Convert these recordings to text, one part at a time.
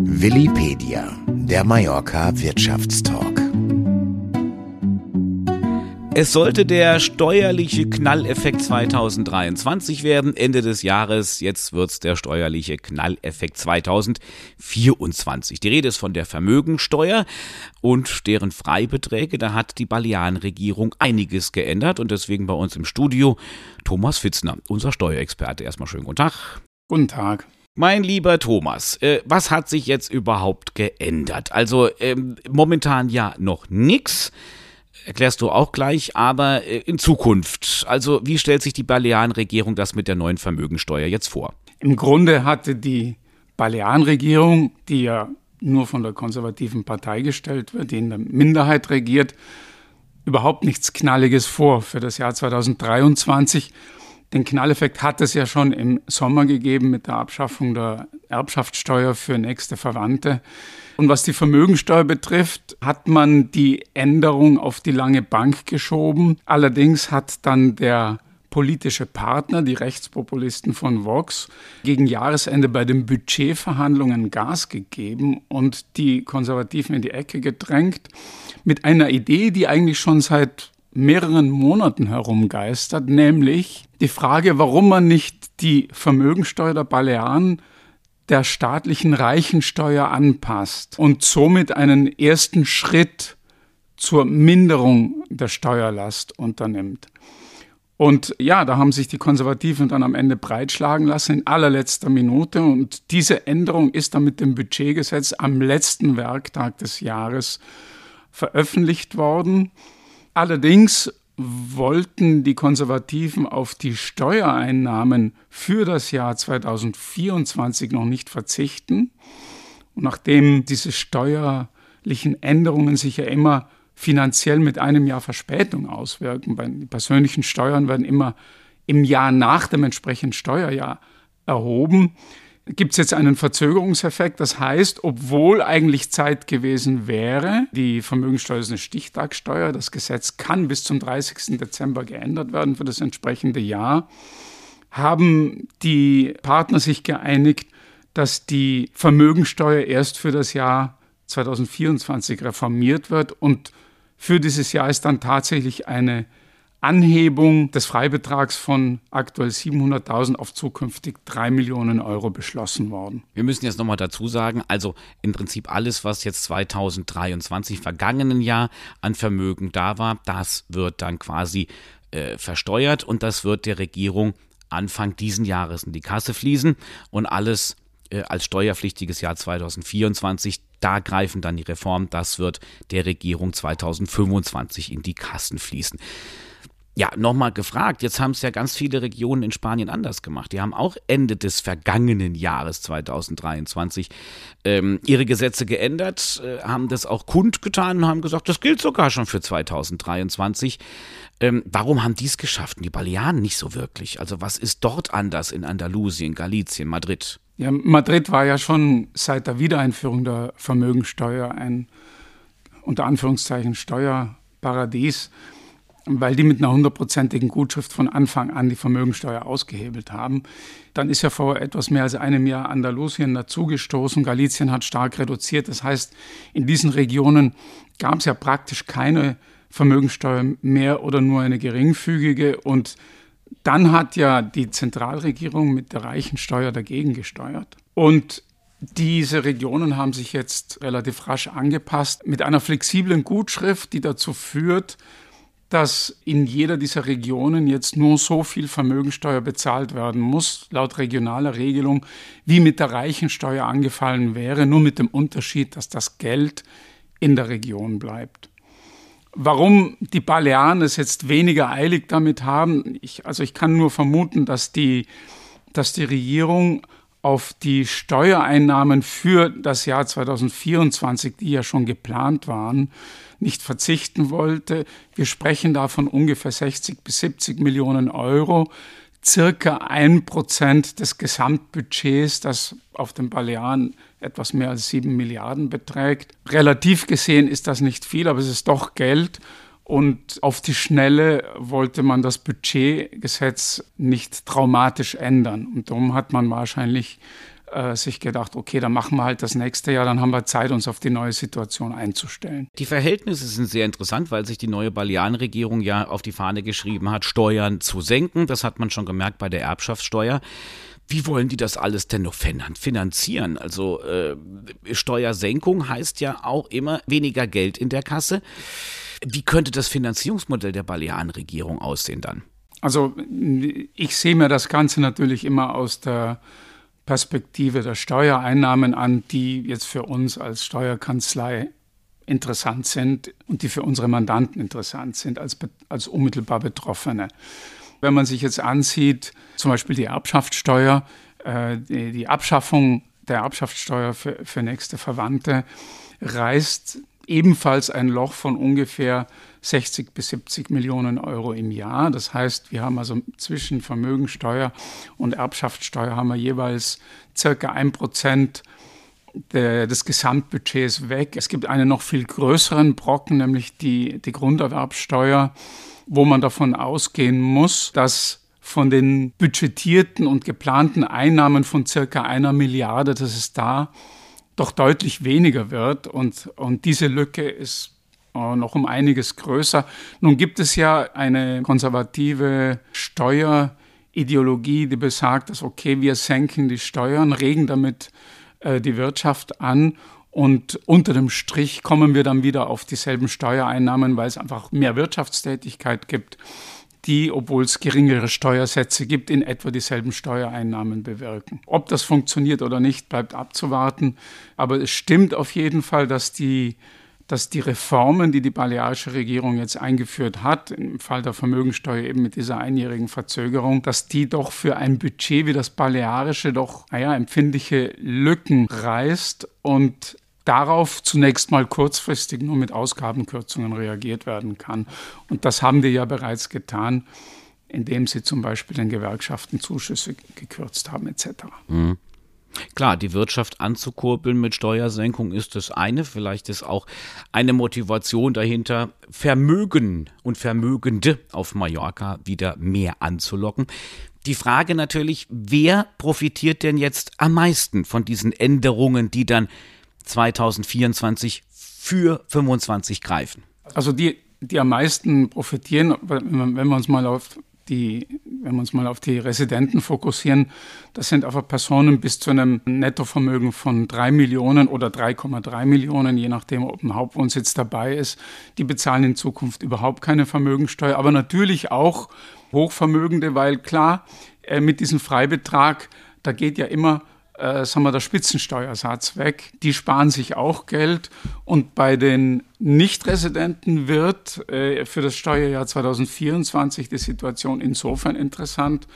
Willipedia, der Mallorca Wirtschaftstalk. Es sollte der steuerliche Knalleffekt 2023 werden, Ende des Jahres. Jetzt wird's der steuerliche Knalleffekt 2024. Die Rede ist von der Vermögensteuer und deren Freibeträge. Da hat die Balearenregierung einiges geändert und deswegen bei uns im Studio Thomas Fitzner, unser Steuerexperte. Erstmal schönen guten Tag. Guten Tag. Mein lieber Thomas, äh, was hat sich jetzt überhaupt geändert? Also ähm, momentan ja noch nichts erklärst du auch gleich, aber äh, in Zukunft. Also wie stellt sich die Balearenregierung das mit der neuen Vermögensteuer jetzt vor? Im Grunde hatte die Balearenregierung, die ja nur von der konservativen Partei gestellt wird, die in der Minderheit regiert, überhaupt nichts Knalliges vor für das Jahr 2023. Den Knalleffekt hat es ja schon im Sommer gegeben mit der Abschaffung der Erbschaftssteuer für nächste Verwandte. Und was die Vermögensteuer betrifft, hat man die Änderung auf die lange Bank geschoben. Allerdings hat dann der politische Partner, die Rechtspopulisten von Vox, gegen Jahresende bei den Budgetverhandlungen Gas gegeben und die Konservativen in die Ecke gedrängt mit einer Idee, die eigentlich schon seit mehreren Monaten herumgeistert, nämlich die Frage, warum man nicht die Vermögensteuer der Balearen der staatlichen Reichensteuer anpasst und somit einen ersten Schritt zur Minderung der Steuerlast unternimmt. Und ja, da haben sich die Konservativen dann am Ende breitschlagen lassen in allerletzter Minute. Und diese Änderung ist dann mit dem Budgetgesetz am letzten Werktag des Jahres veröffentlicht worden. Allerdings wollten die Konservativen auf die Steuereinnahmen für das Jahr 2024 noch nicht verzichten. Und nachdem diese steuerlichen Änderungen sich ja immer finanziell mit einem Jahr Verspätung auswirken, weil die persönlichen Steuern werden immer im Jahr nach dem entsprechenden Steuerjahr erhoben, gibt es jetzt einen Verzögerungseffekt. Das heißt, obwohl eigentlich Zeit gewesen wäre, die Vermögensteuer ist eine Stichtagsteuer, das Gesetz kann bis zum 30. Dezember geändert werden für das entsprechende Jahr, haben die Partner sich geeinigt, dass die Vermögensteuer erst für das Jahr 2024 reformiert wird und für dieses Jahr ist dann tatsächlich eine Anhebung des Freibetrags von aktuell 700.000 auf zukünftig 3 Millionen Euro beschlossen worden. Wir müssen jetzt nochmal dazu sagen, also im Prinzip alles, was jetzt 2023, vergangenen Jahr an Vermögen da war, das wird dann quasi äh, versteuert und das wird der Regierung Anfang diesen Jahres in die Kasse fließen und alles äh, als steuerpflichtiges Jahr 2024 da greifen dann die Reformen, das wird der Regierung 2025 in die Kassen fließen ja, nochmal gefragt, jetzt haben es ja ganz viele Regionen in Spanien anders gemacht. Die haben auch Ende des vergangenen Jahres 2023 ähm, ihre Gesetze geändert, äh, haben das auch kundgetan und haben gesagt, das gilt sogar schon für 2023. Ähm, warum haben die es geschafft und die Balearen nicht so wirklich? Also was ist dort anders in Andalusien, Galicien, Madrid? Ja, Madrid war ja schon seit der Wiedereinführung der Vermögensteuer ein unter Anführungszeichen Steuerparadies weil die mit einer hundertprozentigen Gutschrift von Anfang an die Vermögensteuer ausgehebelt haben. Dann ist ja vor etwas mehr als einem Jahr Andalusien dazugestoßen. Galizien hat stark reduziert. Das heißt, in diesen Regionen gab es ja praktisch keine Vermögensteuer mehr oder nur eine geringfügige. Und dann hat ja die Zentralregierung mit der Reichensteuer dagegen gesteuert. Und diese Regionen haben sich jetzt relativ rasch angepasst mit einer flexiblen Gutschrift, die dazu führt, dass in jeder dieser Regionen jetzt nur so viel Vermögensteuer bezahlt werden muss, laut regionaler Regelung, wie mit der Reichensteuer angefallen wäre, nur mit dem Unterschied, dass das Geld in der Region bleibt. Warum die Balearen es jetzt weniger eilig damit haben, ich, also ich kann nur vermuten, dass die, dass die Regierung auf die Steuereinnahmen für das Jahr 2024, die ja schon geplant waren, nicht verzichten wollte. Wir sprechen da von ungefähr 60 bis 70 Millionen Euro, circa ein Prozent des Gesamtbudgets, das auf den Balearen etwas mehr als sieben Milliarden beträgt. Relativ gesehen ist das nicht viel, aber es ist doch Geld. Und auf die Schnelle wollte man das Budgetgesetz nicht traumatisch ändern. Und darum hat man wahrscheinlich äh, sich gedacht, okay, dann machen wir halt das nächste Jahr, dann haben wir Zeit, uns auf die neue Situation einzustellen. Die Verhältnisse sind sehr interessant, weil sich die neue Balearenregierung ja auf die Fahne geschrieben hat, Steuern zu senken. Das hat man schon gemerkt bei der Erbschaftssteuer. Wie wollen die das alles denn noch finanzieren? Also äh, Steuersenkung heißt ja auch immer weniger Geld in der Kasse. Wie könnte das Finanzierungsmodell der Balearenregierung aussehen dann? Also ich sehe mir das Ganze natürlich immer aus der Perspektive der Steuereinnahmen an, die jetzt für uns als Steuerkanzlei interessant sind und die für unsere Mandanten interessant sind als, als unmittelbar Betroffene. Wenn man sich jetzt ansieht, zum Beispiel die Erbschaftssteuer, äh, die, die, Abschaffung der Erbschaftssteuer für, für nächste Verwandte reißt ebenfalls ein Loch von ungefähr 60 bis 70 Millionen Euro im Jahr. Das heißt, wir haben also zwischen Vermögensteuer und Erbschaftssteuer haben wir jeweils circa ein Prozent des Gesamtbudgets weg. Es gibt einen noch viel größeren Brocken, nämlich die, die Grunderwerbsteuer, wo man davon ausgehen muss, dass von den budgetierten und geplanten Einnahmen von circa einer Milliarde, dass es da doch deutlich weniger wird. Und, und diese Lücke ist äh, noch um einiges größer. Nun gibt es ja eine konservative Steuerideologie, die besagt, dass okay, wir senken die Steuern, regen damit äh, die Wirtschaft an und unter dem Strich kommen wir dann wieder auf dieselben Steuereinnahmen, weil es einfach mehr Wirtschaftstätigkeit gibt, die, obwohl es geringere Steuersätze gibt, in etwa dieselben Steuereinnahmen bewirken. Ob das funktioniert oder nicht, bleibt abzuwarten. Aber es stimmt auf jeden Fall, dass die dass die Reformen, die die balearische Regierung jetzt eingeführt hat, im Fall der Vermögensteuer eben mit dieser einjährigen Verzögerung, dass die doch für ein Budget wie das balearische doch, naja, empfindliche Lücken reißt und darauf zunächst mal kurzfristig nur mit Ausgabenkürzungen reagiert werden kann. Und das haben wir ja bereits getan, indem sie zum Beispiel den Gewerkschaften Zuschüsse gekürzt haben etc. Mhm. Klar, die Wirtschaft anzukurbeln mit Steuersenkung ist das eine. Vielleicht ist auch eine Motivation dahinter, Vermögen und Vermögende auf Mallorca wieder mehr anzulocken. Die Frage natürlich, wer profitiert denn jetzt am meisten von diesen Änderungen, die dann 2024 für 25 greifen? Also die, die am meisten profitieren, wenn wir uns mal auf die, wenn wir uns mal auf die Residenten fokussieren, das sind aber Personen bis zu einem Nettovermögen von 3 Millionen oder 3,3 Millionen, je nachdem, ob ein Hauptwohnsitz dabei ist. Die bezahlen in Zukunft überhaupt keine Vermögensteuer, aber natürlich auch Hochvermögende, weil klar, äh, mit diesem Freibetrag, da geht ja immer äh, sagen wir, der Spitzensteuersatz weg. Die sparen sich auch Geld. Und bei den Nichtresidenten wird äh, für das Steuerjahr 2024 die Situation insofern interessant.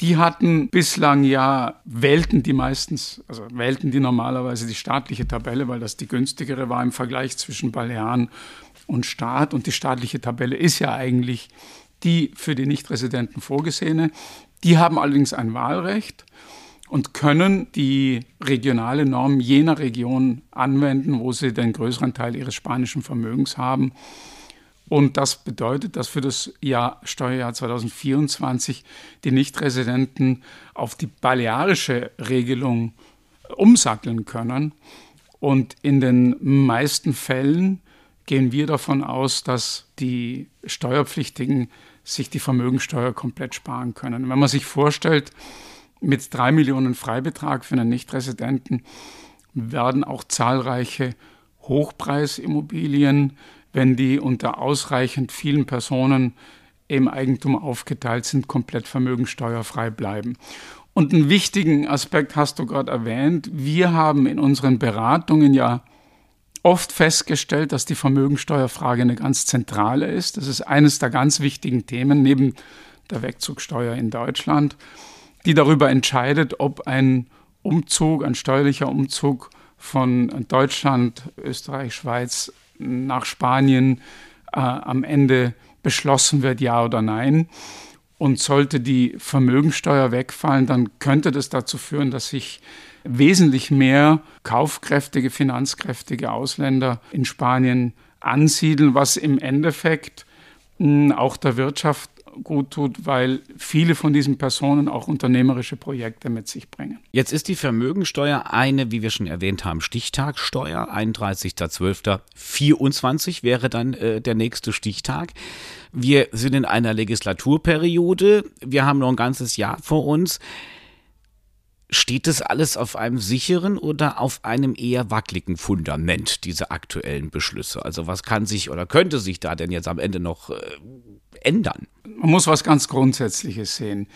Die hatten bislang ja, wählten die meistens, also wählten die normalerweise die staatliche Tabelle, weil das die günstigere war im Vergleich zwischen Balearen und Staat. Und die staatliche Tabelle ist ja eigentlich die für die Nichtresidenten vorgesehene. Die haben allerdings ein Wahlrecht und können die regionale Norm jener Region anwenden, wo sie den größeren Teil ihres spanischen Vermögens haben. Und das bedeutet, dass für das Jahr, Steuerjahr 2024 die Nichtresidenten auf die balearische Regelung umsatteln können. Und in den meisten Fällen gehen wir davon aus, dass die Steuerpflichtigen sich die Vermögensteuer komplett sparen können. Wenn man sich vorstellt, mit drei Millionen Freibetrag für einen Nichtresidenten werden auch zahlreiche Hochpreisimmobilien, wenn die unter ausreichend vielen Personen im Eigentum aufgeteilt sind, komplett vermögensteuerfrei bleiben. Und einen wichtigen Aspekt hast du gerade erwähnt. Wir haben in unseren Beratungen ja oft festgestellt, dass die Vermögensteuerfrage eine ganz zentrale ist. Das ist eines der ganz wichtigen Themen neben der Wegzugsteuer in Deutschland die darüber entscheidet, ob ein Umzug, ein steuerlicher Umzug von Deutschland, Österreich, Schweiz nach Spanien äh, am Ende beschlossen wird, ja oder nein. Und sollte die Vermögensteuer wegfallen, dann könnte das dazu führen, dass sich wesentlich mehr kaufkräftige, finanzkräftige Ausländer in Spanien ansiedeln, was im Endeffekt auch der Wirtschaft gut tut, weil viele von diesen Personen auch unternehmerische Projekte mit sich bringen. Jetzt ist die Vermögensteuer eine, wie wir schon erwähnt haben, Stichtagsteuer. 31.12.24 wäre dann äh, der nächste Stichtag. Wir sind in einer Legislaturperiode. Wir haben noch ein ganzes Jahr vor uns. Steht das alles auf einem sicheren oder auf einem eher wackeligen Fundament, diese aktuellen Beschlüsse? Also was kann sich oder könnte sich da denn jetzt am Ende noch äh, ändern? Man muss was ganz Grundsätzliches sehen.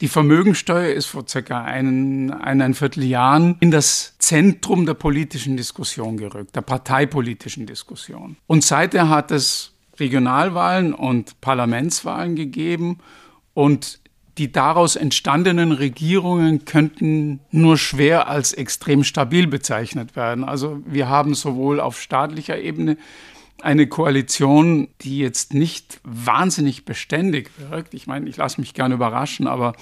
Die Vermögensteuer ist vor circa einen, eineinviertel Jahren in das Zentrum der politischen Diskussion gerückt, der parteipolitischen Diskussion. Und seither hat es Regionalwahlen und Parlamentswahlen gegeben und die daraus entstandenen Regierungen könnten nur schwer als extrem stabil bezeichnet werden. Also wir haben sowohl auf staatlicher Ebene eine Koalition, die jetzt nicht wahnsinnig beständig wirkt. Ich meine, ich lasse mich gerne überraschen, aber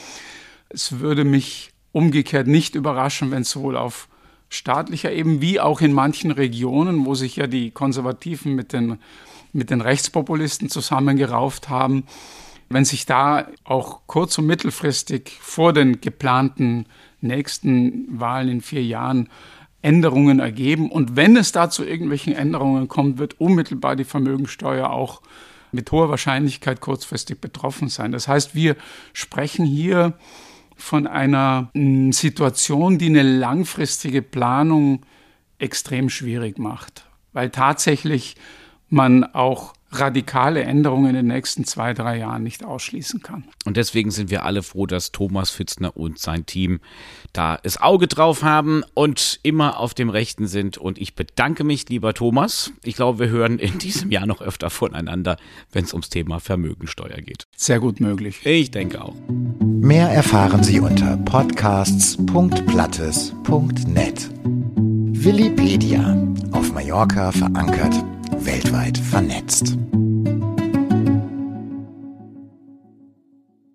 es würde mich umgekehrt nicht überraschen, wenn sowohl auf staatlicher Ebene wie auch in manchen Regionen, wo sich ja die Konservativen mit den, mit den Rechtspopulisten zusammengerauft haben, wenn sich da auch kurz- und mittelfristig vor den geplanten nächsten Wahlen in vier Jahren Änderungen ergeben und wenn es da zu irgendwelchen Änderungen kommt, wird unmittelbar die Vermögensteuer auch mit hoher Wahrscheinlichkeit kurzfristig betroffen sein. Das heißt, wir sprechen hier von einer hm, Situation, die eine langfristige Planung extrem schwierig macht, weil tatsächlich man auch radikale Änderungen in den nächsten zwei, drei Jahren nicht ausschließen kann. Und deswegen sind wir alle froh, dass Thomas Fitzner und sein Team da das Auge drauf haben und immer auf dem Rechten sind. Und ich bedanke mich, lieber Thomas. Ich glaube, wir hören in diesem Jahr noch öfter voneinander, wenn es ums Thema Vermögensteuer geht. Sehr gut möglich. Ich denke auch. Mehr erfahren Sie unter podcasts.plattes.net. Willipedia. Auf Mallorca verankert, weltweit vernetzt.